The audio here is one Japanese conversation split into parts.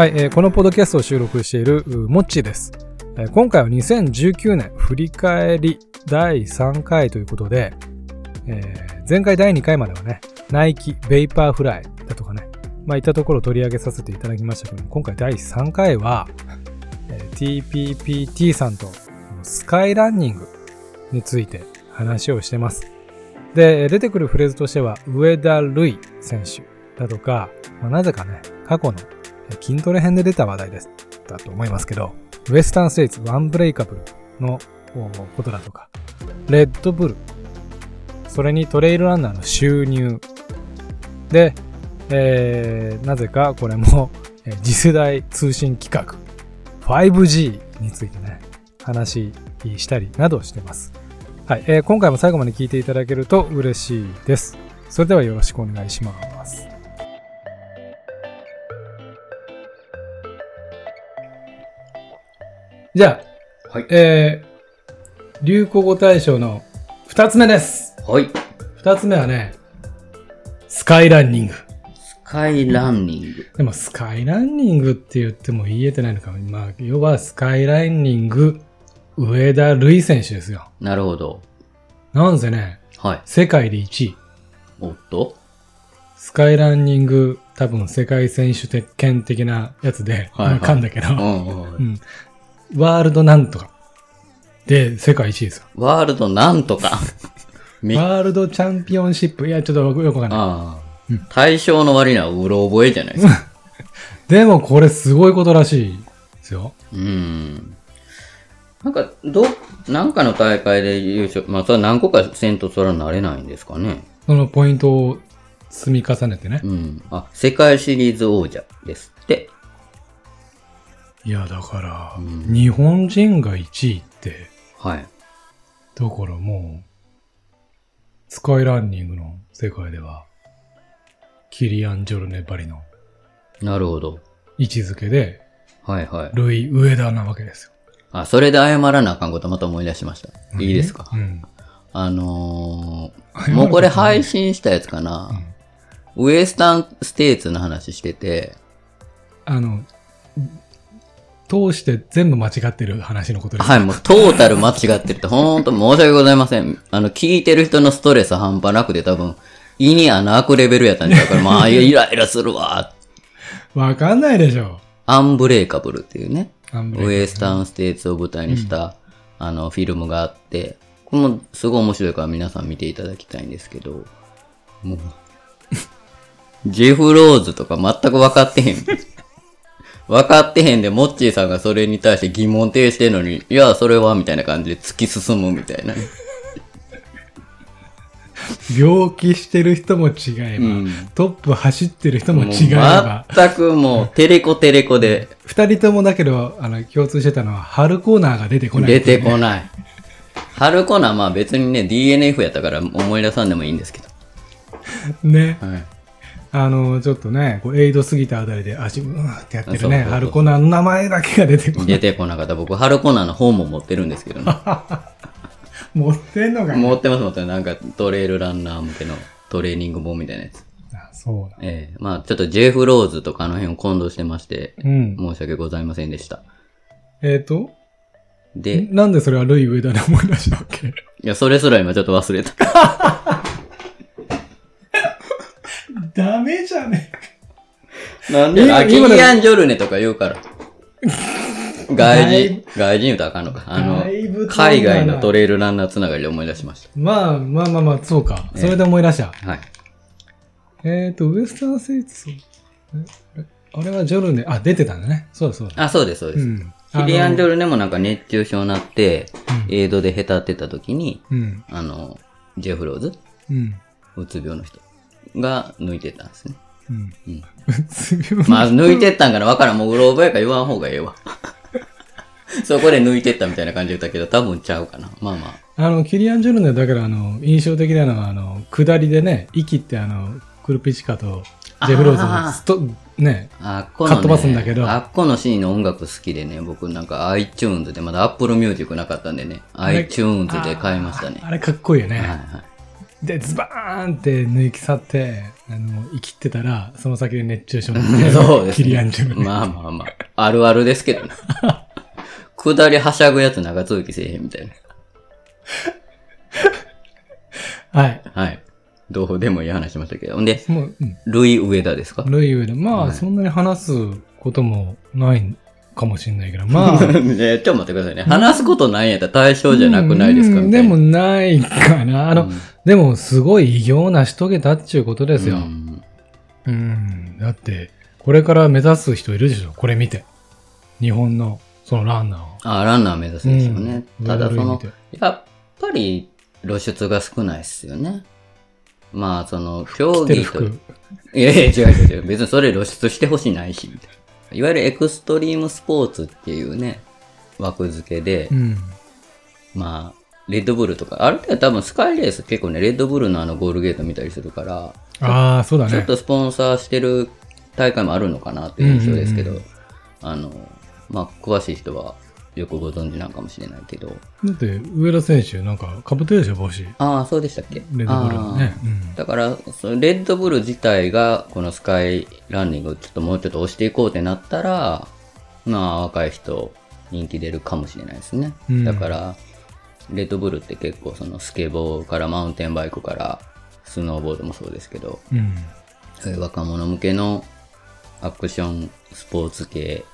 はい、えー、このポッドキャストを収録しているモッチーです、えー、今回は2019年振り返り第3回ということで、えー、前回第2回まではね、ナイキ、ベイパーフライだとかね、まあいったところを取り上げさせていただきましたけども、今回第3回は、えー、TPPT さんとスカイランニングについて話をしてます。で、出てくるフレーズとしては、上田瑠衣選手だとか、まあ、なぜかね、過去の筋トレ編で出た話題です。だと思いますけど、ウエスタンステイツワンブレイカブルのことだとか、レッドブル、それにトレイルランナーの収入。で、えー、なぜかこれも、え次世代通信規格 5G についてね、話したりなどしてます。はい、えー、今回も最後まで聞いていただけると嬉しいです。それではよろしくお願いします。じゃあ、はい。えー、流行語大賞の二つ目です。はい。二つ目はね、スカイランニング。スカイランニング。でも、スカイランニングって言っても言えてないのか。まあ、要はスカイランニング、上田瑠衣選手ですよ。なるほど。なんせね、はい。世界で1位。おっと？スカイランニング、多分世界選手権的なやつで、はい、はい、噛んだけど、うん、ワールドなんとか。で、世界一位ですよ。ワールドなんとか。ワールドチャンピオンシップ。いや、ちょっとよくわかんない。対象の割にはうろ覚えじゃないですか。でもこれすごいことらしいですよ。うん。なんか、ど、なんかの大会で優勝、まあ、それは何個かせんとそれはなれないんですかね。そのポイントを積み重ねてね。うん。あ、世界シリーズ王者です。いや、だから、うん、日本人が1位って、はい。だからもう、スカイランニングの世界では、キリアン・ジョルネバリの、なるほど。位置づけで、はいはい。ルイ・上田なわけですよ。あ、それで謝らなあかんことまた思い出しました。いいですか、うん、あのー、もうこれ配信したやつかな、うん、ウエスタンステーツの話してて、あの、通して全部間違ってる話のことです。はい、もうトータル間違ってるって、ほんと申し訳ございません。あの、聞いてる人のストレス半端なくて多分、胃に穴開くレベルやったんだから、まあ、イライラするわ。わかんないでしょ。アンブレイカブルっていうね、ウエスタンステーツを舞台にした、うん、あの、フィルムがあって、これもすごい面白いから皆さん見ていただきたいんですけど、もう、ジェフ・ローズとか全く分かってへん。分かってへんで、モッチーさんがそれに対して疑問呈してんのに、いや、それは、みたいな感じで突き進むみたいな。病気してる人も違えば、うん、トップ走ってる人も違えば。全くもう、テレコテレコで。二人ともだけど、あの、共通してたのは、春コーナーが出てこない、ね、出てこない。春コーナー、まあ別にね、DNF やったから思い出さんでもいいんですけど。ね。はい。あの、ちょっとね、こうエイド過ぎたあたりで足、うんってやってるね、ハルコナーの名前だけが出てこない。出てこなかった。僕、ハルコナーの本も持ってるんですけどね。持ってんのか持ってます、持ってます。なんかトレイルランナー向けのトレーニング本みたいなやつ。あそうだ。ええー、まあちょっとジェフ・ローズとかあの辺を混同してまして、うん、申し訳ございませんでした。えっ、ー、と？で、なんでそれはルイ・ウェダで思い出したわけ？いや、それすら今ちょっと忘れた。ダメじゃねえなんであ、キリアン・ジョルネとか言うから。外人、外人言うとあかんのか。あの、海外のトレイルランナーつながりで思い出しました。まあまあまあまあ、そうか。それで思い出した。はい。えっ、ー、と、ウエスタンセイツ、あれはジョルネ、あ、出てたんだね。そうだそうだ。あ、そうです、そうです。うん、キリアン・ジョルネもなんか熱中症になって、うん、エイドでへたってた時に、うん、あの、ジェフローズ、うん、うつ病の人が抜いてたんですね。うん。うん。まあ、抜いてったんかなわからん。もううろ覚えか言わん方がええわ。そこで抜いてったみたいな感じ言ったけど、多分ちゃうかな。まあまあ。あの、キリアン・ジョルネだから、あの、印象的なのは、あの、下りでね、息ってあの、クルピチカとジェフローズスト、ね、あっこの、ね、かっ飛ばすんだけどあっこのシーンの音楽好きでね、僕なんか iTunes で、まだ Apple Music なかったんでね、iTunes で買いましたね。あれかっこいいよね。はいはい。で、ズバーンって抜き去って、あの、生きてたら、その先で熱中症になって、そうです、キリアンジュまあまあまあ。あるあるですけどね。下りはしゃぐやつ長続きせえへんみたいな。はい。はい。どうでもいい話しましたけど。で、もう、うん。ルイ・上田ですか？ルイウェで、まあ、はいそんなに話すこともないかもしれないけど、まあ、ねちょっと待ってくださいね。話すことないんやったら対象じゃなくないですかうでもないかな。あの、うんでもすごい偉業成し遂げたっていうことですよ。ううん。んだって、これから目指す人いるでしょこれ見て。日本の、そのランナーを。あ、ランナー目指すんですよね。うんただそのやっぱり露出が少ないっすよね。まあ、その、競技と。服。いやいや、違う違う違う。別にそれ露出してほしないし、みたいな。いわゆるエクストリームスポーツっていうね、枠付けで、うん。まあ、レッドブルとか、ある程度多分スカイレース結構ね、レッドブルのあのゴールゲート見たりするから、ああ、そうだね。ちょっとスポンサーしてる大会もあるのかなっていう印象ですけど、うんうんあの、まあ、詳しい人はよくご存知なんかもしれないけど、だって、上田選手なんか、かぶってるでしょ、帽子。レああ、そうでしたっけ？ッドブルのね。うんだから、そのレッドブル自体が、このスカイランニングをちょっともうちょっと押していこうってなったら、まあ、若い人、人気出るかもしれないですね。うんだから、レッドブルって結構そのスケボーからマウンテンバイクからスノーボードもそうですけど、うん。そういう若者向けのアクションスポーツ系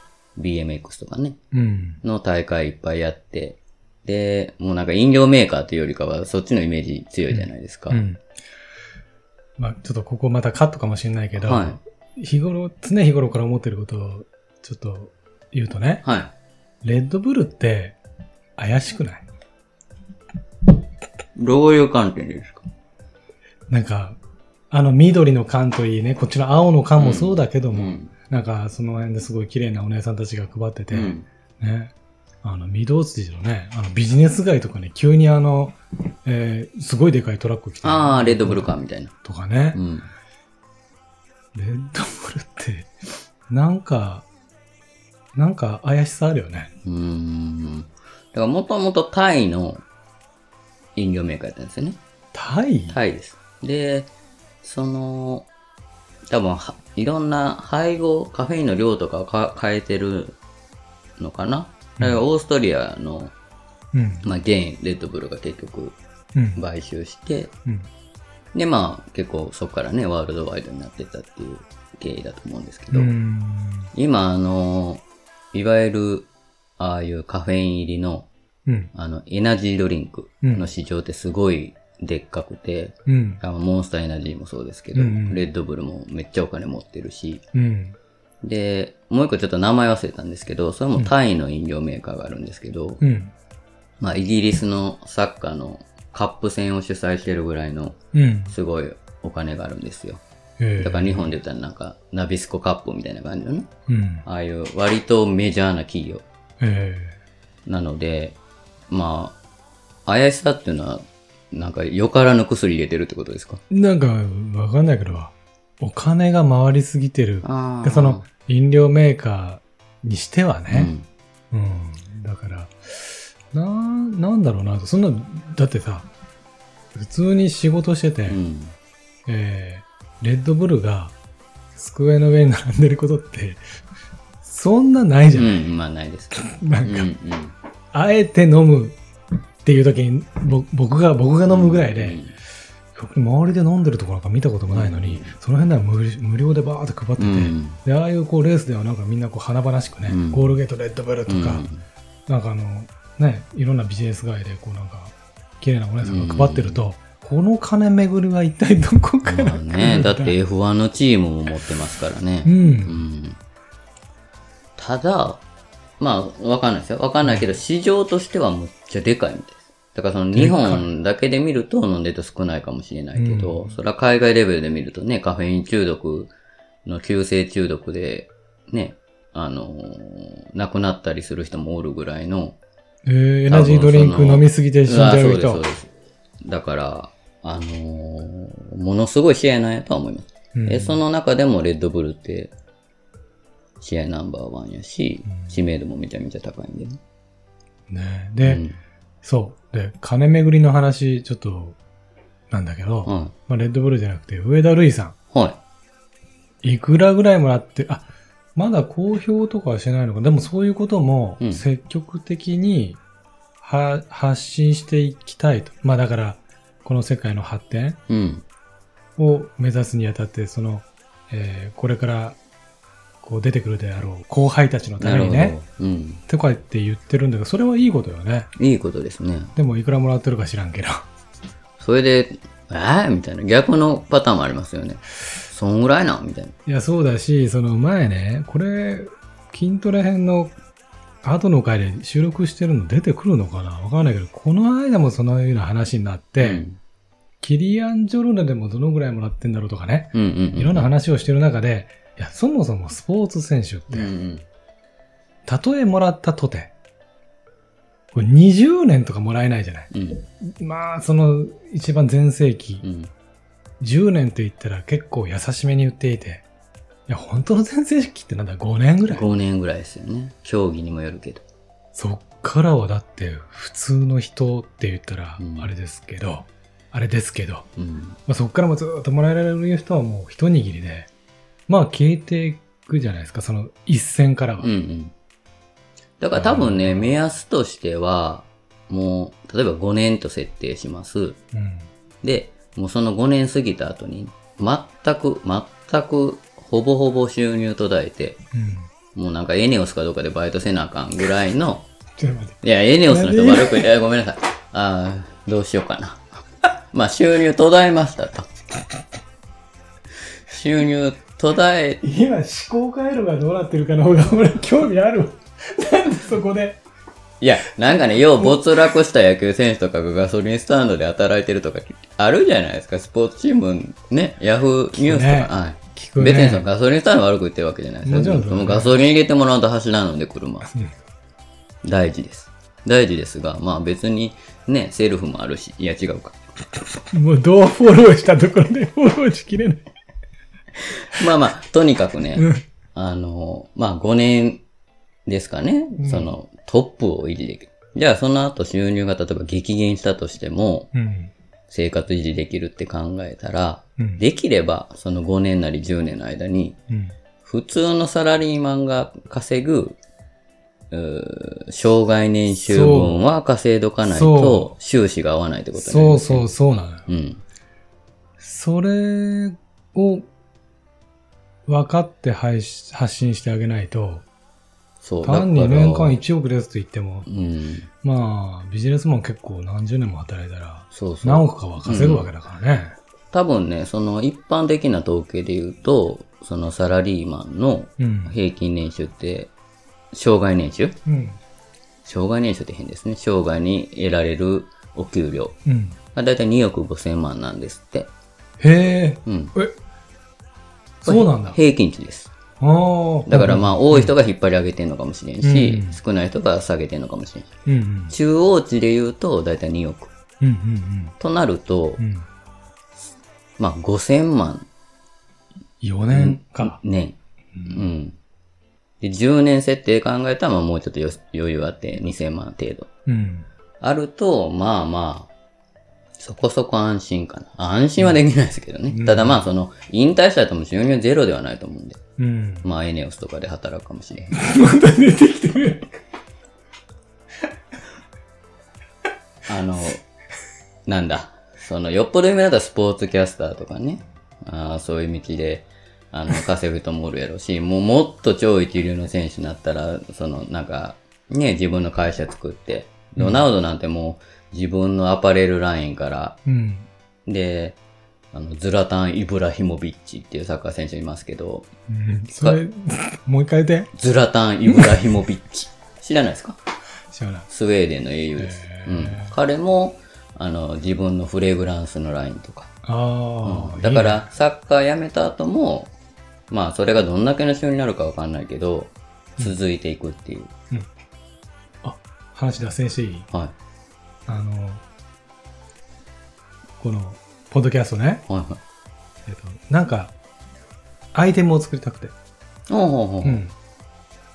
BMX とかね、うん。の大会いっぱいやって、で、もうなんか飲料メーカーというよりかはそっちのイメージ強いじゃないですか。うん。まあ、ちょっとここまたカットかもしれないけど、は日頃、常日頃から思ってることをちょっと言うとね、はい。レッドブルって怪しくない？どういう観点ですか？なんか、あの緑の缶といいね、こっちの青の缶もそうだけども、うん。なんかその辺ですごい綺麗なお姉さんたちが配ってて、うん。ね、あの、御堂筋のね、あのビジネス街とかに急にあの、えーすごいでかいトラック来てああ、レッドブルカーみたいな。とかね、うん。レッドブルって、なんか、なんか怪しさあるよね。うーん。だからもともとタイの飲料メーカーやったんですよね。タイ？タイです。で、その、多分はいろんな配合、カフェインの量とかをか変えてるのかな？だからオーストリアの、うん。まあ、ゲイン、レッドブルが結局うん。買収して、うん。で、まあ結構そこからね、ワールドワイドになってったっていう経緯だと思うんですけど、うん。今あの、いわゆる、ああいうカフェイン入りの、うん。あの、エナジードリンクの市場ってすごいでっかくて、うん。あのモンスターエナジーもそうですけど、うんうんレッドブルもめっちゃお金持ってるし、うん。で、もう一個ちょっと名前忘れたんですけど、それもタイの飲料メーカーがあるんですけど、うん。まあイギリスのサッカーのカップ戦を主催してるぐらいのうん。すごいお金があるんですよ。えだから日本で言ったらなんかナビスコカップみたいな感じのね、うん。ああいう割とメジャーな企業えなので、まあ、怪しさっていうのは、なんかよからぬ薬入れてるってことですか？えなんか、わかんないけど、お金が回りすぎてる。その、飲料メーカーにしてはうね。ん。うん。だから、な、なんだろうな。そんな、だってさ、普通に仕事してて、うん。えーレッドブルが机の上に並んでることって、そんなないじゃない、うん、まあないですけど。なんか、うん、うん。あえて飲むっていう時に、ぼ僕が、僕が飲むぐらいで、周りで飲んでるところなんか見たこともないのに、その辺では無無料でバーって配ってて、うん。で、ああいうこうレースではなんかみんなこう華々しくね、うんゴールゲートレッドブルとうん。か、なんかあの、ね、いろんなビジネス街でこうなんか、綺麗なお姉さんが配ってると、この金巡りは一体どこからまあね、だって F1 のチームも持ってますからねう。。うんん。ただ、まあ、わかんないですよ。わかんないけど、市場としてはむっちゃでかいみたい。だからその日本だけで見ると飲んでると少ないかもしれないけど、うんそれは海外レベルで見るとね、カフェイン中毒の急性中毒で、ね、あのー亡くなったりする人もおるぐらいの、えーエナジードリンク飲みすぎて死んじゃうあそうです、そ人う。です。だから、あのーものすごいシェアなんやとは思います。うんで、その中でもレッドブルって、試合ナンバーワンやし、知名度もめちゃめちゃ高いんでね。ねで、うんそう。で、金巡りの話、ちょっと、なんだけど、はい。まあ、レッドブルじゃなくて、上田瑠衣さはい。ん、いくらぐらいもらって、あ、まだ公表とかはしてないのか。でもそういうこともうん積極的には、発信していきたいと。まあだから、この世界の発展うん。を目指すにあたって、その、えーこれから、こう出てくるであろう後輩たちのた。めにね、うん。とかって言ってるんだけど、それはいいことよね。いいことですね。でもいくらもらってるか知らんけど。それで、えー？みたいな逆のパターンもありますよね。そんぐらいなん？みたいな。いや、そうだし、その前ね、これ、筋トレ編の後の回で収録してるの出てくるのかな？わかんないけど、この間もそのような話になって、うんキリアン・ジョルネでもどのぐらいもらってんだろうとかね。いろんな話をしてる中で、いや、そもそもスポーツ選手って、うんうん。たとえもらったとて、これ20年とかもらえないじゃない。うん。まあ、その一番全盛期、うん。10年と言ったら結構優しめに言っていて、いや、本当の全盛期ってなんだ、5年ぐらい。5年ぐらいですよね。競技にもよるけど。そっからはだって、普通の人って言ったらうん、あれですけど、あれですけど、うん。まあ、そっからもずっともらえられる人はもう一握りで、まあ消えていくじゃないですか、その一線からは。うんうん。だから多分ね、目安としては、もう、例えば5年と設定します。うんで、もうその5年過ぎた後に、全く、全く、ほぼほぼ収入途絶えて、うんもうなんかエネオスかどうかでバイトせなあかんぐらいの。いや、エネオスの人悪くいやごめんなさい。ああ、どうしようかな。まあ、収入途絶えましたと。収入途絶え、今、思考回路がどうなってるかの方が俺興味あるわ。なんでそこで。いや、なんかね、よう没落した野球選手とかがガソリンスタンドで働いてるとかあるじゃないですか。スポーツチームね、ヤフーニュースとか。ねはい。聞くね。別にそのガソリンスタンド悪く言ってるわけじゃないですよ。もガソリン入れてもらうと走らんので車。うん大事です。大事ですが、まあ別にね、セルフもあるし、いや違うか。もうどうフォローしたところでフォローしきれない。まあまあ、とにかくね、うんあの、まあ5年ですかね、うんそのトップを維持できる。じゃあその後収入が例えば激減したとしても、うん。生活維持できるって考えたら、うん。できればその5年なり10年の間に、うん。普通のサラリーマンが稼ぐ、障害年収分は稼いどかないそと収支が合わないってことになりますよそうそう、そうなのよ。うん。それを分かって配信発信してあげないと、そう。単に年間1億ですと言っても、うん。まあ、ビジネスマン結構何十年も働いたら、そうそう。何億かは稼ぐわけだからね。多分ね、その一般的な統計で言うと、そのサラリーマンのうん。平均年収って、障害年収？うん。障害年収って変ですね。障害に得られるお給料うん。がだいたい2億5千万なんですって。へえ。うん。え、そうなんだ。平均値です。ああ。だからまあ多い人が引っ張り上げてんのかもしれんし、うん少ない人が下げてんのかもしれん。うんうん。中央値で言うとだいたい2億。うんうんとなるとう、ん。うん。まあ5000万4年か。年。うん。で、10年設定考えたらまあもうちょっとよ余裕あって2000万程度。うん。あると、まあまあ、そこそこ安心かな。あ安心はできないですけどね。うんただまあその、引退した後も収入ゼロではないと思うんで。うん。まあエネオスとかで働くかもしれへん。また出てきてる。あの、なんだ。その、よっぽど有名だったらスポーツキャスターとかね。あーそういう道で、あの、稼ぐ人もおるやろうし、もうもっと超一流の選手になったら、その、なんか、ね、自分の会社作って、ロナウドなんてもう自分のアパレルラインから、うん。で、あの、ズラタン・イブラヒモビッチっていうサッカー選手いますけど、うんそれ、もう一回言って。ズラタン・イブラヒモビッチ。知らないですか？知らない。スウェーデンの英雄です。うん。彼も、あの、自分のフレグランスのラインとか。ああ、だから、サッカー辞めた後も、まあ、それがどんだけの収入になるかわかんないけど、続いていくっていう。いいねあ、話脱線していい？はい。あの、この、ポッドキャストね。はいはい。えっと、なんか、アイテムを作りたくて。おうほうほうう。ん。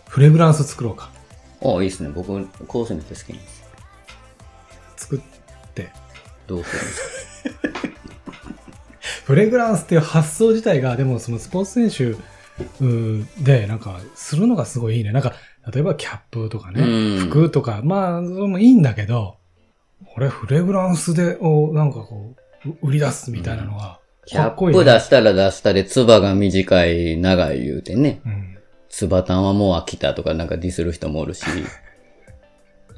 フレグランス作ろうか。おいいですね。僕、香水めっちゃ好きなんです。作って。どうするんですか？フレグランスっていう発想自体が、でもそのスポーツ選手うーで、なんか、するのがすごいいいね。なんか、例えばキャップとかね、うん服とか、まあ、それもいいんだけど、これフレグランスで、をなんかこう、う売り出すみたいなのが、キャかっこいいねップ出したら出したで、つばが短い、長い言うてね。うん。つばたんはもう飽きたとかなんかディスる人もおるし。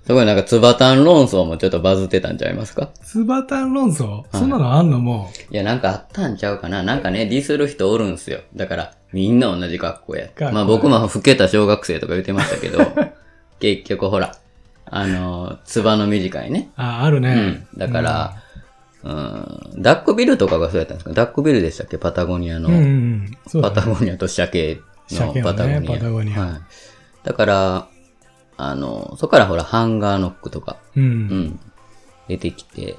すごいなんかつばたん論争もちょっとバズってたんちゃいますか？スバタン論争、そんなのあんのもいや、なんかあったんちゃうかななんかね、ディスる人おるんすよ。だから、みんな同じ格好や。まあ僕も老けた小学生とか言ってましたけど、結局ほら、あの、つばの短いね。う、あ、あるうね。ん。だから、うん、ダックビルとかがそうやったんですか？ダックビルでしたっけ？パタゴニアの。うん、うんうね。パタゴニアと鮭のパタゴニア。パタゴニアはい。だから、あの、そこからほら、ハンガーノックとか、う。うんん、出てきて、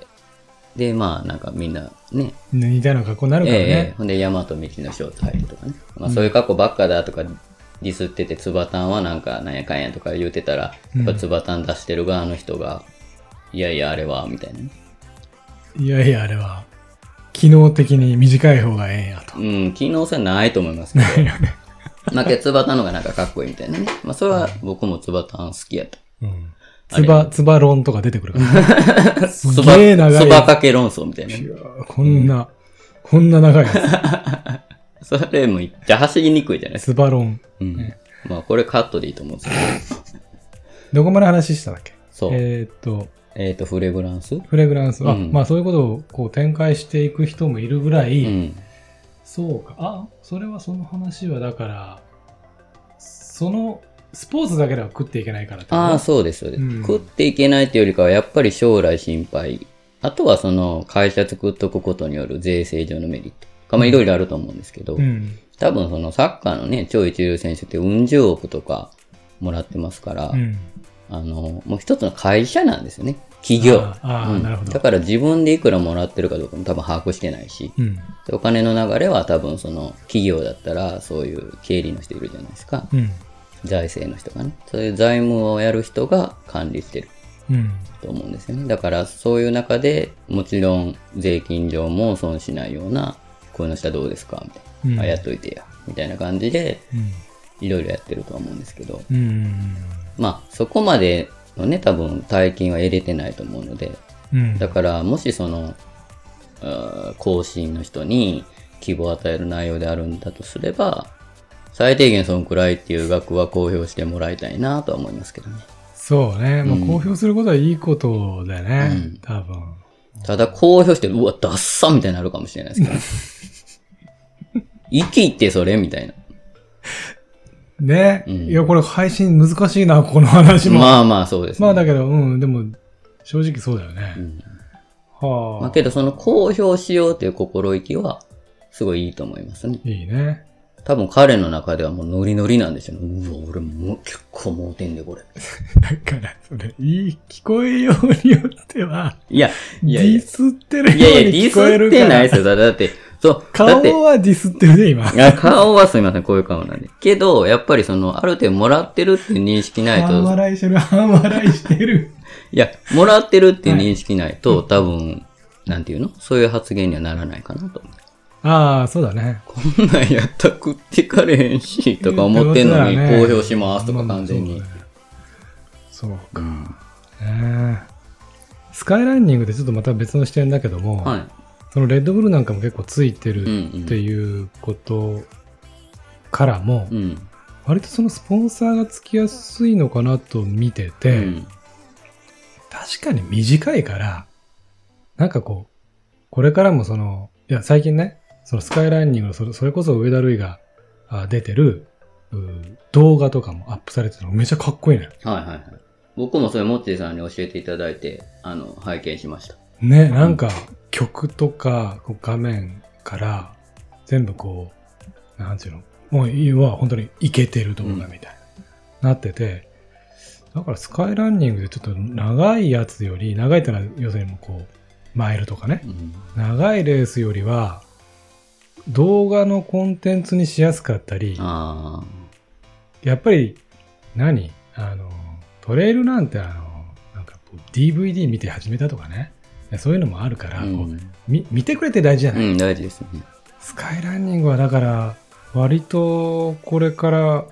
で、まあ、なんかみんなね、似たような格好になるからええね。ほんで、ヤマト道のショーツ履いてとかね。まあ、そういう格好ばっかだとか、ディスってて、ツバタンはなんか、なんやかんやとか言うてたら、やっぱツバタン出してる側の人が、いやいや、あれは、みたいなね。いやいや、あれは、機能的に短い方がええんやと。うん、機能性ないと思いますけど。まあ、けどツバタンのがなんかかっこいいみたいなね。まあ、それは僕もツバタン好きやと。うん。つば、つば論とか出てくるからね。すつば、げえ長いつばかけ論争みたいなね。いやーこんな、こんな長いや それもいっちゃ走りにくいじゃないでつ。すか。つば論。うん。まあ、これカットでいいと思うんですけど。どこまで話したんだっけ？そう。えーっと、えっ、と、フレグランス？フレグランス。あ、うんまあそういうことをこう展開していく人もいるぐらい、うん。そうか。あ、それはその話はだから、その、スポーツだけでは食っていけないからああ、そうです、そうです、うん食っていけないっていうよりかは、やっぱり将来心配。あとはその、会社作っとくことによる税制上のメリット。かまあ、いろいろあると思うんですけど、うん。多分そのサッカーのね、超一流選手ってうん十億とかもらってますから、うん。あの、もう一つの会社なんですよね。企業。だから自分でいくらもらってるかどうかも多分把握してないし、うん。でお金の流れは多分その企業だったらそういう経理の人いるじゃないですか。うん。財政の人がね。そういう財務をやる人が管理してるうん。と思うんですよね。だからそういう中でもちろん税金上も損しないような、こういうのしたらどうですか？みたいな。うんあ、やっといてや。みたいな感じでうん。いろいろやってるとは思うんですけど、うん。まあそこまでのね、多分大金は得れてないと思うので、うん。だから、もしその、あー後進の人に希望を与える内容であるんだとすれば、最低限そのくらいっていう額は公表してもらいたいなとは思いますけどね。そうね。まあ、うん公表することはいいことだよね。うん多分。ただ公表して、うわ、ダッサみたいになるかもしれないですけどね。生きってそれみたいな。ね、うんいや、これ配信難しいな、この話も。まあまあそうです、ね。まあだけど、うん、でも、正直そうだよね。うんはあ、まあけどその公表しようという心意気は、すごいいいと思いますね。いいね。多分彼の中ではもうノリノリなんでしょうね。うわ、俺もう結構盲点でこれ。だから、それ、いい、聞こえようによっては、いや、いデやいやィ。スってるよういやいや、デにィ聞こえるから。スってないですよ。だだって、そう、だ顔はディスってるね、今。顔はすみません、こういう顔なんで。けど、やっぱりその、ある程度もらってるって認識ない半と、笑いしてる、半笑いしてる。いや、もらってるって認識ないと、多分、なんていうの？そういう発言にはならないかなと思う。ああ、そうだね。こんなんやったら食ってかれへんし、とか思ってんのに、公表しますとか完全にまあ。そうか。うんねスカイランニングでちょっとまた別の視点だけども、はい。そのレッドブルなんかも結構ついてるっていうことからも、うん。割とそのスポンサーがつきやすいのかなと見てて、うん。確かに短いから、なんかこう、これからもその、いや、最近ね、そのスカイランニングのそれそれこそ上田瑠衣があ出てるう動画とかもアップされてるのめっちゃかっこいいのよ。はいはいはい。僕もそれ、モッチーさんに教えていただいて、あの、拝見しました。ね、なんか曲とか画面から全部こう、なんていうの、もう要は本当にイケてる動画みたいな、なってて、だからスカイランニングでちょっと長いやつより、長いってのは要するにもうこう、マイルとかね、うん。長いレースよりは、動画のコンテンツにしやすかったり、あやっぱり何、あの、トレイルなんてあの、なんかこう DVD 見て始めたとかね。そういうのもあるから、あ。う。んみ見てくれて大事じゃない、うん、大事ですね。スカイランニングはだから、割とこれから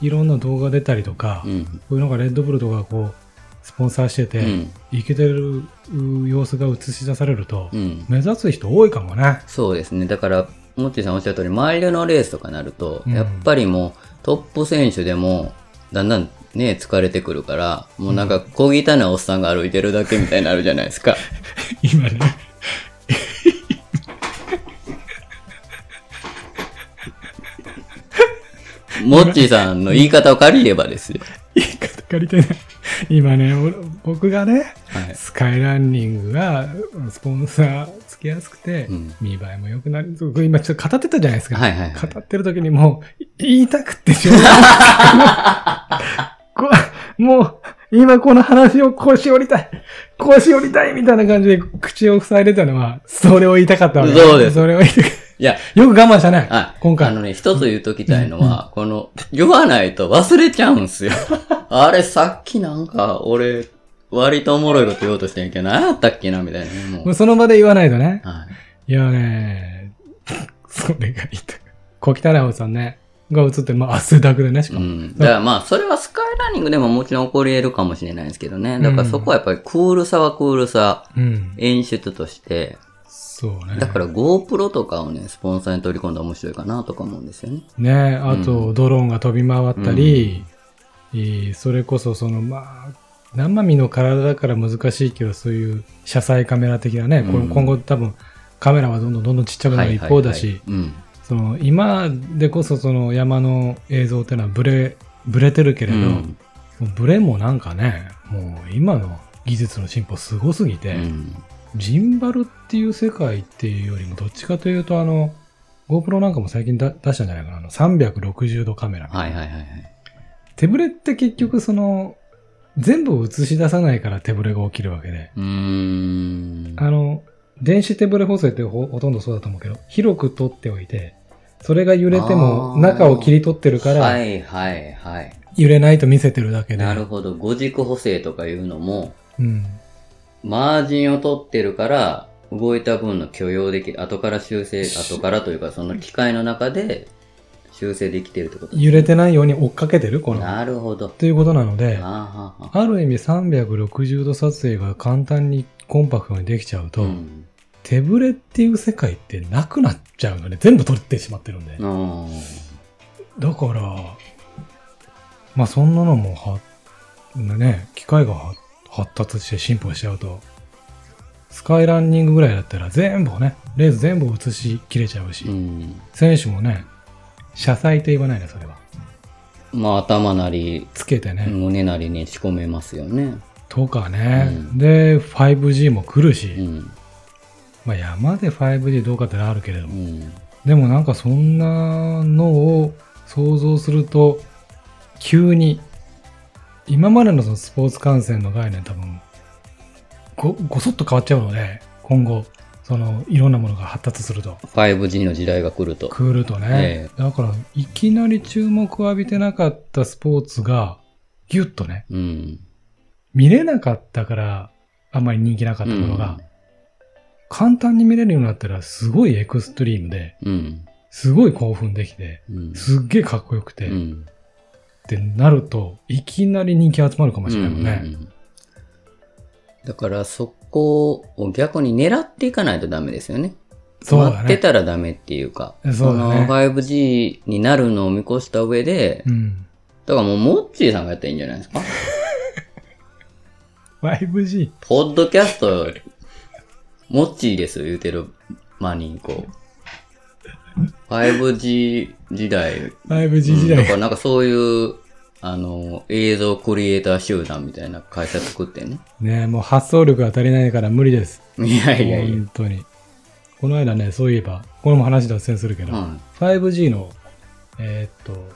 いろんな動画出たりとか、うん。こういうのがレッドブルとかこう、スポンサーしてて、うん。いけてるう様子が映し出されると、うん。目指す人多いかもね。そうですね。だから、モッチーさんおっしゃる通り、マイルのレースとかなると、うんやっぱりもうトップ選手でも、だんだんね、疲れてくるから、もうなんか小汚いおっさんが歩いてるだけみたいになるじゃないですか。今ね。モッチーさんの言い方を借りればですよ。言い方借りてない。今ね、俺僕がね、はい。スカイランニングがスポンサーつけやすくて、うん見栄えも良くなる。今ちょっと語ってたじゃないですか。はいはいはい語ってる時にもうい言いたくってしょうがない こ もう、今この話を腰折りたい。腰折りたいみたいな感じで口を塞いでたのは、それを言いたかったわけそうですそれを言いたかっいや、た。よく我慢したね。あ、今回あのね、一つ言うときたいのは、この、言わないと忘れちゃうんすよ。あれ、さっきなんか、俺、割とおもろいこと言おうとしてんけど、何やったっけなみたいなね、もう。もうその場で言わないとね。はい。いやね、それが言いたく。小汚いおさんね、が映って、まあ汗だくでね、しかも。うん。だからまあ、それはスカイランニングでももちろん起こり得るかもしれないですけどね。だからそこはやっぱりクールさはクールさ、うん。演出として、そうね。だから GoPro とかをね、スポンサーに取り込んだら面白いかなとか思うんですよね。ねあと、ドローンが飛び回ったり、えーそれこそその、まあ、生身の体だから難しいけど、そういう車載カメラ的なね、うん今後多分カメラはどんどんどんどんちっちゃくなる一方だし、はいはいはいその今でこそその山の映像っていうのはブレ、ブレてるけれど、うん。ブレもなんかね、もう今の技術の進歩すごすぎて、うん。ジンバルっていう世界っていうよりも、どっちかというと、あの、GoPro なんかも最近だ出したんじゃないかな。あの、360度カメラ。はいはいはいはい。手ブレって結局その、全部を映し出さないから手ブレが起きるわけで。うーん。あの、電子手ブレ補正ってほほとんどそうだと思うけど、広く取っておいて、それが揺れても中を切り取ってるから、はいはいはい。揺れないと見せてるだけで。なるほど。五軸補正とかいうのも、うん。マージンを取ってるから、動いた分の許容できる。後から修正、後からというか、その機械の中で修正できてるってこと揺れてないように追っかけてるこの。なるほど。ということなので、ある意味360度撮影が簡単にコンパクトにできちゃうと、うん。手ブレっていう世界ってなくなっちゃうのね。全部取ってしまってるんで。あだから、まあそんなのもは、ね、機械がは発達して進歩しちゃうと、スカイランニングぐらいだったら全部をね、レース全部映しきれちゃうし、ーうん。選手もね、車載と言わないね、それは。まあ頭なり、つけてね、胸なりに仕込めますよね。とかね、うんで、5G も来るし、うん。まあ山で 5G どうかってのはあるけれども、うん。でもなんかそんなのを想像すると、急に、今までのそのスポーツ観戦の概念多分、ご、ごそっと変わっちゃうので、今後、その、いろんなものが発達すると、5G の時代が来ると。来るとね。えだから、いきなり注目を浴びてなかったスポーツが、ギュッとね、うん。見れなかったから、あんまり人気なかったものが、簡単に見れるようになったら、すごいエクストリームで、うん。すごい興奮できて、うん。すっげえかっこよくて、うん。ってなると、いきなり人気集まるかもしれないもんね。うんうんうんだからそこを逆に狙っていかないとダメですよね。そうだ待ってね。たらダメっていうか、そねの 5G になるのを見越した上で、うん。だからもうモッチーさんがやったらいいんじゃないですか？5G？ポッドキャスト、モッチーです言うてる間に、こう、5G 時代、5G 時代。だからなんかそういう、あの、映像クリエイター集団みたいな会社作ってね。ねもう発想力が足りないから無理です。いやいやいや。本当に。この間ね、そういえば、これも話脱線するけど、うん。5G の、えーっと、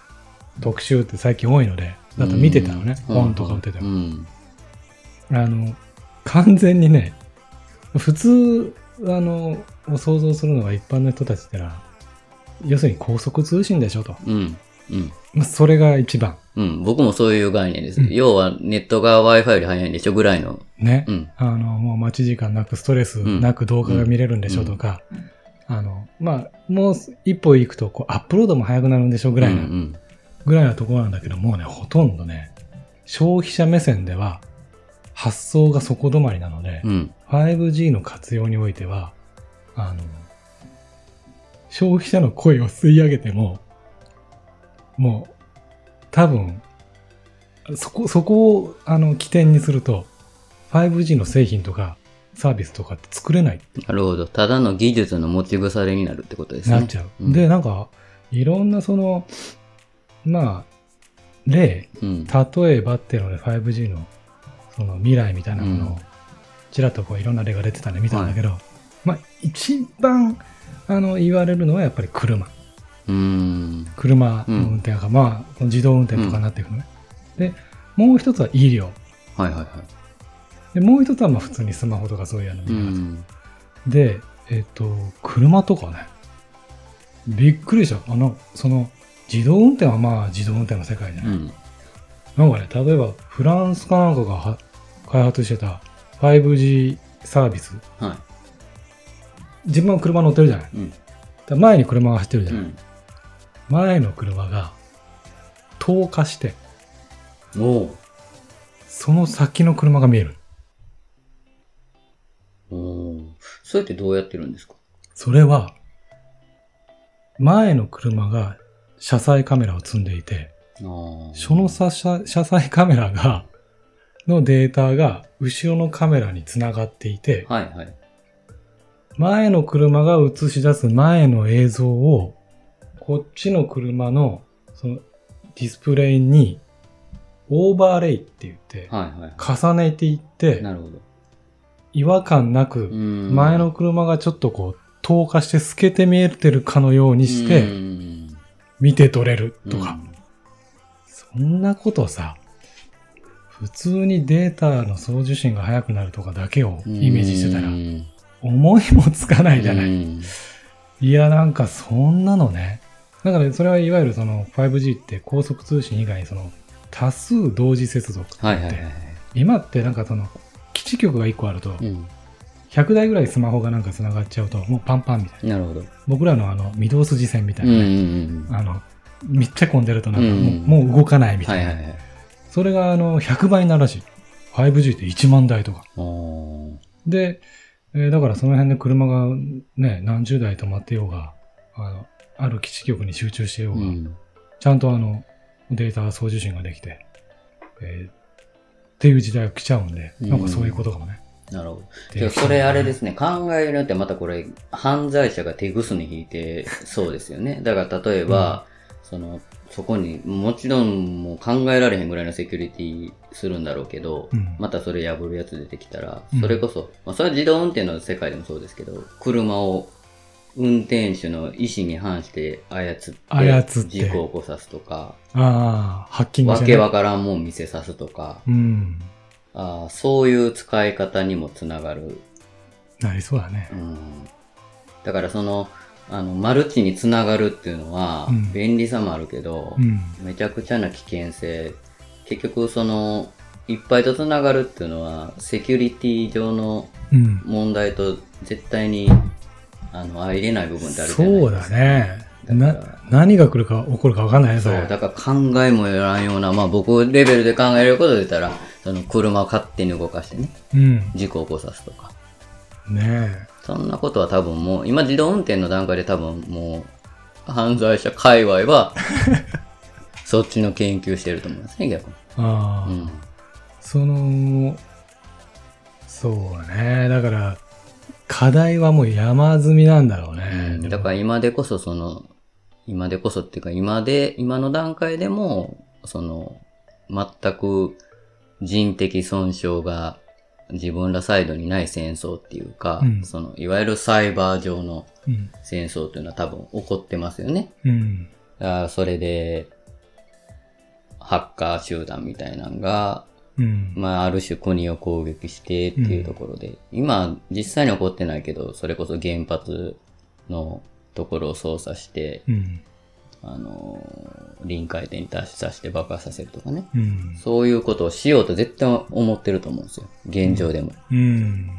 特集って最近多いので、だと見てたのね。うん本とか売ってても。うん。あの、完全にね、普通、あの、想像するのが一般の人たちってのは、要するに高速通信でしょと。うん。うん。まあそれが一番。うん。僕もそういう概念です。うん要はネットが Wi-Fi より早いんでしょぐらいの。ね。うん。あの、もう待ち時間なくストレスなく動画が見れるんでしょとか、あの、まあ、もう一歩行くと、こう、アップロードも早くなるんでしょぐらいな、うんぐらいなところなんだけど、もうね、ほとんどね、消費者目線では、発想が底止まりなので、うん。うん。5G の活用においては、あの、消費者の声を吸い上げても、もう、多分、そこ、そこを、あの、起点にすると、5G の製品とか、サービスとかって作れないなるほど。ただの技術の持ち腐れになるってことですね。なっちゃう。うんで、なんか、いろんなその、まあ、例、うん。例えばっていうので 5G のその未来みたいなものをうんちらっとこういろんな例が出てたんで見たんだけど、まあ一番あの言われるのはやっぱり車。うーん。車の運転が、まあこの自動運転とかになっていくのね。で、もう一つは医療。はいはいはい。で、もう一つはまあ普通にスマホとかそういうのう見るはずん。で、えっ、と、車とかね、びっくりした。あの、その、自動運転はまあ自動運転の世界じゃない。うん。なんかね、例えばフランスかなんかがは開発してた 5G サービス。は自分は車乗ってるじゃない。い。うん。だ前に車が走ってるじゃない。うん。前の車が透過して、その先の車が見える。おうそれってどうやってるんですか？それは、前の車が車載カメラを積んでいて。その車車車載カメラが、のデータが後ろのカメラにつながっていて、はいはい。前の車が映し出す前の映像を、こっちの車のそのディスプレイにオーバーレイって言って、はいはい。重ねていって、なるほど。違和感なく、うん前の車がちょっとこう、透過して透けて見えてるかのようにしうて、ん見て取れるとか。うんそんなことさ、普通にデータの送受信が速くなるとかだけをイメージしてたらう、ん思いもつかないじゃない。うんいや、なんかそんなのね。だからそれはいわゆるその 5G って高速通信以外にその多数同時接続って言って、はいはいはい。今ってなんかその基地局が1個あるとうん。100台ぐらいスマホがなんか繋がっちゃうともうパンパンみたいな。なるほど。僕らのあの御堂筋線みたいうんうなね。んあの、めっちゃ混んでるとなんかもう,、うんもう動かないみうん。はたいな。いはいはい。それがあの100倍になるらしい。5G って1万台とか。で、えーだからその辺で車がね、何十台止まってようが、あの、ある基地局に集中してようが、うん。ちゃんとあの、データ送受信ができて、えーっていう時代が来ちゃうんで、なんかそういうことかもね。なるほど。それあれですね、考えによってまたこれ、犯罪者が手ぐすに引いてそうですよね。だから例えば、その、そこに、もちろんもう考えられへんぐらいのセキュリティするんだろうけど、うんまたそれ破るやつ出てきたらうん、それこそ、まあそれは自動運転の世界でもそうですけど、車を運転手の意思に反して操って、事故を起こさすとか、ああ、ハッキングわ。けわからんもん見せさすとか、うん。あーそういう使い方にもつながるなりそうだねう。んだからその、あの、マルチにつながるっていうのはうん、便利さもあるけど、うん。めちゃくちゃな危険性。結局その、いっぱいとつながるっていうのは、セキュリティ上のうん。問題と絶対に、あの、相入れない部分ってあるじゃないそうだですか。ね。だからな、何が来るか起こるか分かんないね、そそう、れ。だから考えもよらんような、まあ僕レベルで考えることで言ったら、その車を勝手に動かしてね、うん。事故を起こさすとか。ねそんなことは多分もう、今自動運転の段階で多分もう、犯罪者界隈は、そっちの研究してると思いますね、逆に。え。ああ、うん。その、そうね。だから、課題はもう山積みなんだろうね。でもだから今でこそその、今でこそっていうか今で、今の段階でも、その、全く人的損傷が自分らサイドにない戦争っていうか、うんその、いわゆるサイバー上のうん。戦争っていうのは多分起こってますよね。うん。それで、ハッカー集団みたいなのが、うん。まあ、ある種国を攻撃してっていうところで、今、実際に起こってないけど、それこそ原発のところを操作して、うん、あのー、臨界点に達させて爆破させるとかね、うん、そういうことをしようと絶対思ってると思うんですよ。現状でも。うん、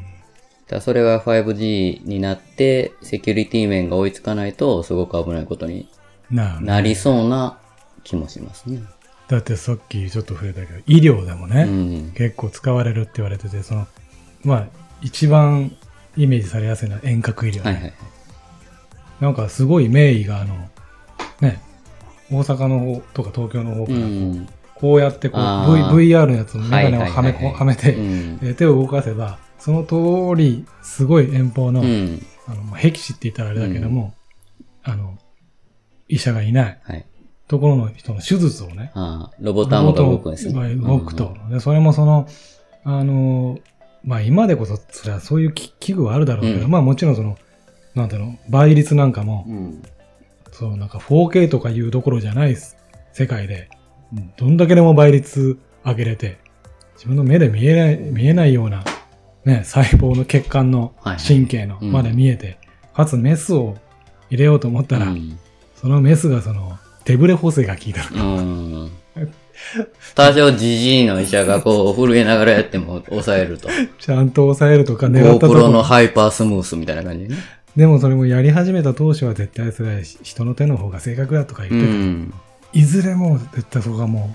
だそれが 5G になって、セキュリティ面が追いつかないと、すごく危ないことになりそうな気もしますね。だってさっきちょっと触れたけど、医療でもね、うん、結構使われるって言われてて、その、まあ、一番イメージされやすいのは遠隔医療、ね、はいはいはい。なんかすごい名医があの、ね、大阪の方とか東京の方からこう、こうやってこう、v、VR のやつのメガネをはめ,、はめて、手を動かせば、その通り、すごい遠方の、うん、あの、壁地って言ったらあれだけども、うん、あの、医者がいない、はい、ところの人の手術をね、あロボットアームが動くんですね。動くと。で、それもその、あの、まあ今でこそ、それはそういう器具はあるだろうけど、うん、まあもちろんその、なんていうの、倍率なんかも、うん、そう、なんか 4K とかいうどころじゃない世界で、どんだけでも倍率上げれて、自分の目で見えない、見えないようなね、細胞の血管の神経のまで見えて、はいはいうん、かつメスを入れようと思ったら、うん、そのメスがその手ブレ補正が効いたの。か。多少じじいの医者がこう震えながらやっても抑えると。ちゃんと抑えるとか狙ったと GoPro のハイパースムースみたいな感じね。でもそれもやり始めた当初は絶対それ人の手の方が正確だとか言ってた、うん、いずれもう絶対そこがも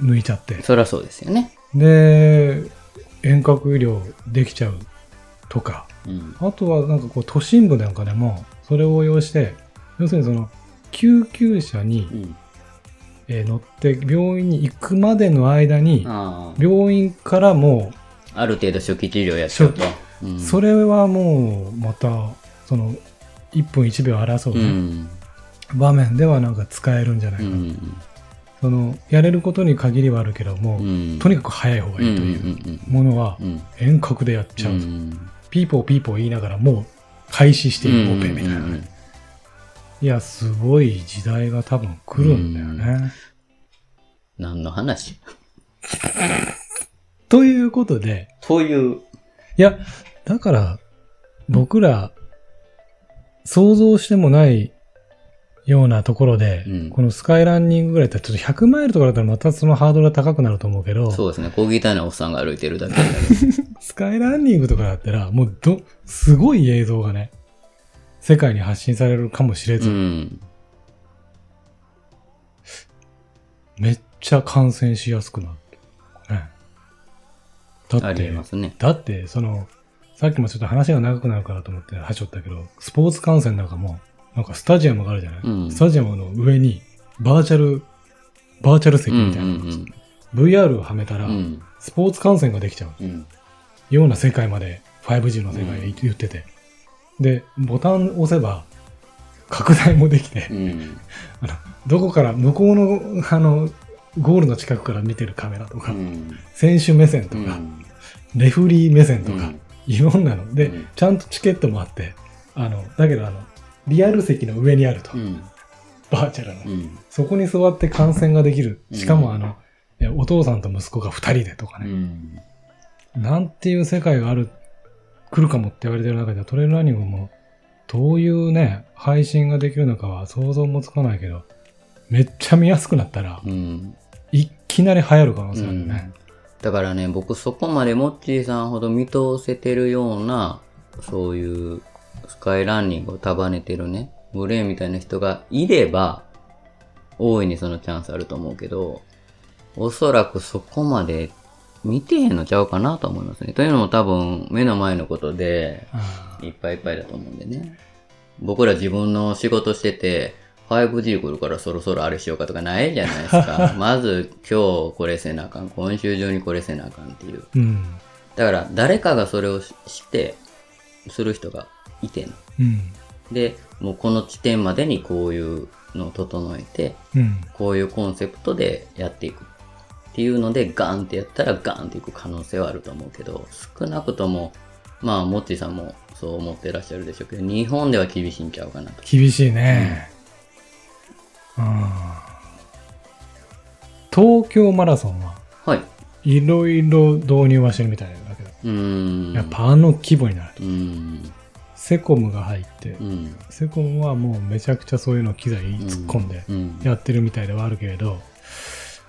う抜いちゃって。そりゃそうですよね。で、遠隔医療できちゃうとか、うん、あとはなんかこう都心部なんかでもそれを応用して要するにその救急車に、うん、えー、乗って病院に行くまでの間に病院からもうある程度初期治療やっちゃうと、うん、それはもうまたその1分1秒争う、ね、場面ではなんか使えるんじゃないかな、そのやれることに限りはあるけども、うん、とにかく早い方がいいというものは遠隔でやっちゃう、うん、ピーポーピーポー言いながらもう開始していこうべみたいな、ね、いやすごい時代が多分来るんだよね、何の話？ということで。という。いやだから僕ら想像してもないようなところで、うん、このスカイランニングぐらいだったら、ちょっと100マイルとかだったらまたそのハードルが高くなると思うけど。そうですね。小汚いおっさんが歩いてるだけ スカイランニングとかだったら、もうど、すごい映像がね、世界に発信されるかもしれず、うん、めっちゃ感染しやすくなる。ね、だって、ね、だって、その、さっきもちょっと話が長くなるからと思ってはしょったけど、スポーツ観戦なんかも、なんかスタジアムがあるじゃない、うん、スタジアムの上にバーチャル、バーチャル席みたいなうんうんうん、VR をはめたら、スポーツ観戦ができちゃう、うん、ような世界まで 5G の世界で言ってて、で、ボタンを押せば拡大もできて、あのどこから向こうのあのゴールの近くから見てるカメラとか、選手目線とか、レフリー目線とか、いろんなの。で、ちゃんとチケットもあって、あの、だけどあの、リアル席の上にあると。うん、バーチャルの、うん、そこに座って観戦ができる。しかもあの、お父さんと息子が二人でとかね。なんていう世界がある、来るかもって言われてる中でトレイルランニングも、どういうね、配信ができるのかは想像もつかないけど、めっちゃ見やすくなったら、うん、いきなり流行る可能性あるね、うん、だからね、僕そこまでモッチーさんほど見通せてるような、そういうスカイランニングを束ねてるね、グレーみたいな人がいれば、大いにそのチャンスあると思うけど、おそらくそこまで見てへんのちゃうかなと思いますね。というのも多分目の前のことで、いっぱいいっぱいだと思うんでね。僕ら自分の仕事してて、5G 来るからそろそろあれしようかとかないじゃないですか。まず今日これせなあかん。今週中にこれせなあかんっていう。うん、だから誰かがそれをして、する人がいてん、うん、で、もうこの地点までにこういうのを整えて、うん、こういうコンセプトでやっていく。っていうので、ガンってやったらガンっていく可能性はあると思うけど、少なくとも、まあ、モッチーさんもそう思ってらっしゃるでしょうけど、日本では厳しいんちゃうかなと。厳しいね。うん。東京マラソンは、はい。いろいろ導入はしてるみたいだけど。うん。やっぱあの規模になると。うん。セコムが入って、うん、セコムはもうめちゃくちゃそういうの機材突っ込んでやってるみたいではあるけれど、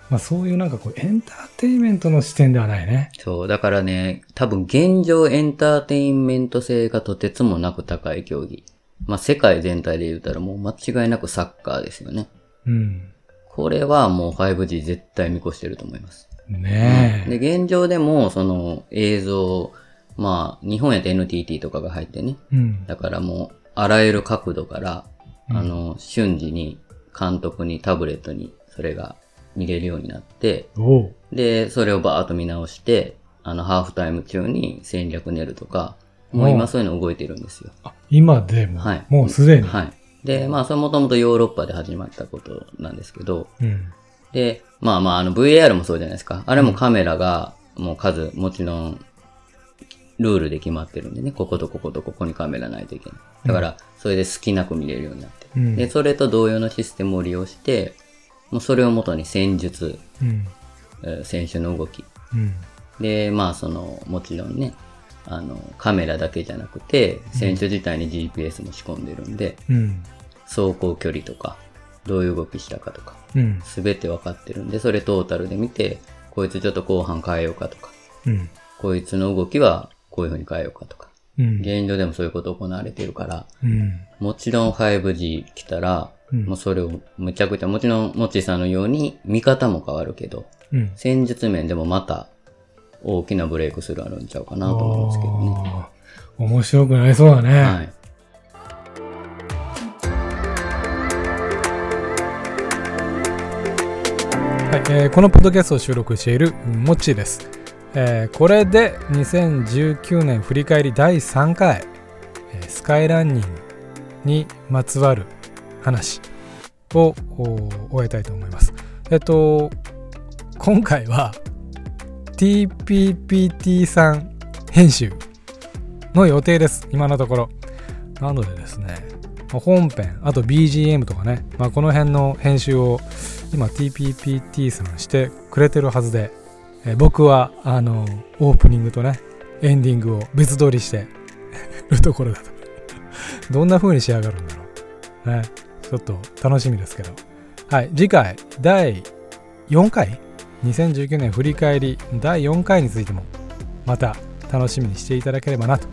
まあそういうなんかこうエンターテインメントの視点ではないね。そう、だからね、多分現状エンターテインメント性がとてつもなく高い競技。まあ世界全体で言ったらもう間違いなくサッカーですよね。うん。これはもう 5G 絶対見越してると思います。ねえ。で、現状でもその映像、まあ日本やと NTT とかが入ってね。うん。だからもうあらゆる角度から、うん、あの、瞬時に監督にタブレットにそれが見れるようになって、で、それをバーッと見直して、あの、ハーフタイム中に戦略練るとか、もう今そういうの動いてるんですよ。あ、今でも？はい。もうすでに？はい。で、まあ、それもともとヨーロッパで始まったことなんですけど、うん、で、まあまあ、あの、VAR もそうじゃないですか。あれもカメラが、もう数、もちろん、ルールで決まってるんでね、こことこことここにカメラないといけない。だから、それで好きなく見れるようになって。うん、で、それと同様のシステムを利用して、もうそれをもとに戦術、うん、選手の動き、うん、で、まあその、もちろんね、あの、カメラだけじゃなくて、選手自体に GPS も仕込んでるんで、うん、走行距離とか、どういう動きしたかとか、す、べ、て分かってるんで、それトータルで見て、こいつちょっと後半変えようかとか、うん、こいつの動きはこういう風に変えようかとか、うん、現状でもそういうこと行われてるから、うん、もちろん 5G 来たら、もうそれをむちゃくちゃ、もちろん、もちさんのように見方も変わるけど、うん、戦術面でもまた大きなブレイクスルーあるんちゃうかなと思うんですけどね。面白くなりそうだね。はい。はい、えー、このポッドキャストを収録しているもっちーです。えー、これで2019年振り返り第3回、えー、スカイランニングにまつわる話を終えたいと思います。えっと、今回は TPPT さん編集の予定です。今のところ。なのでですね、本編、あと BGM とかね、まあ、この辺の編集を今 TPPT さんしてくれてるはずで、え僕はあのオープニングとね、エンディングを別撮りして るところだと。どんな風に仕上がるんだろう。ね。ちょっと楽しみですけど。はい、次回、第4回？?2019 年振り返り第4回についても、また楽しみにしていただければなと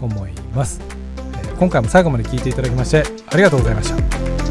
思います。今回も最後まで聴いていただきまして、ありがとうございました。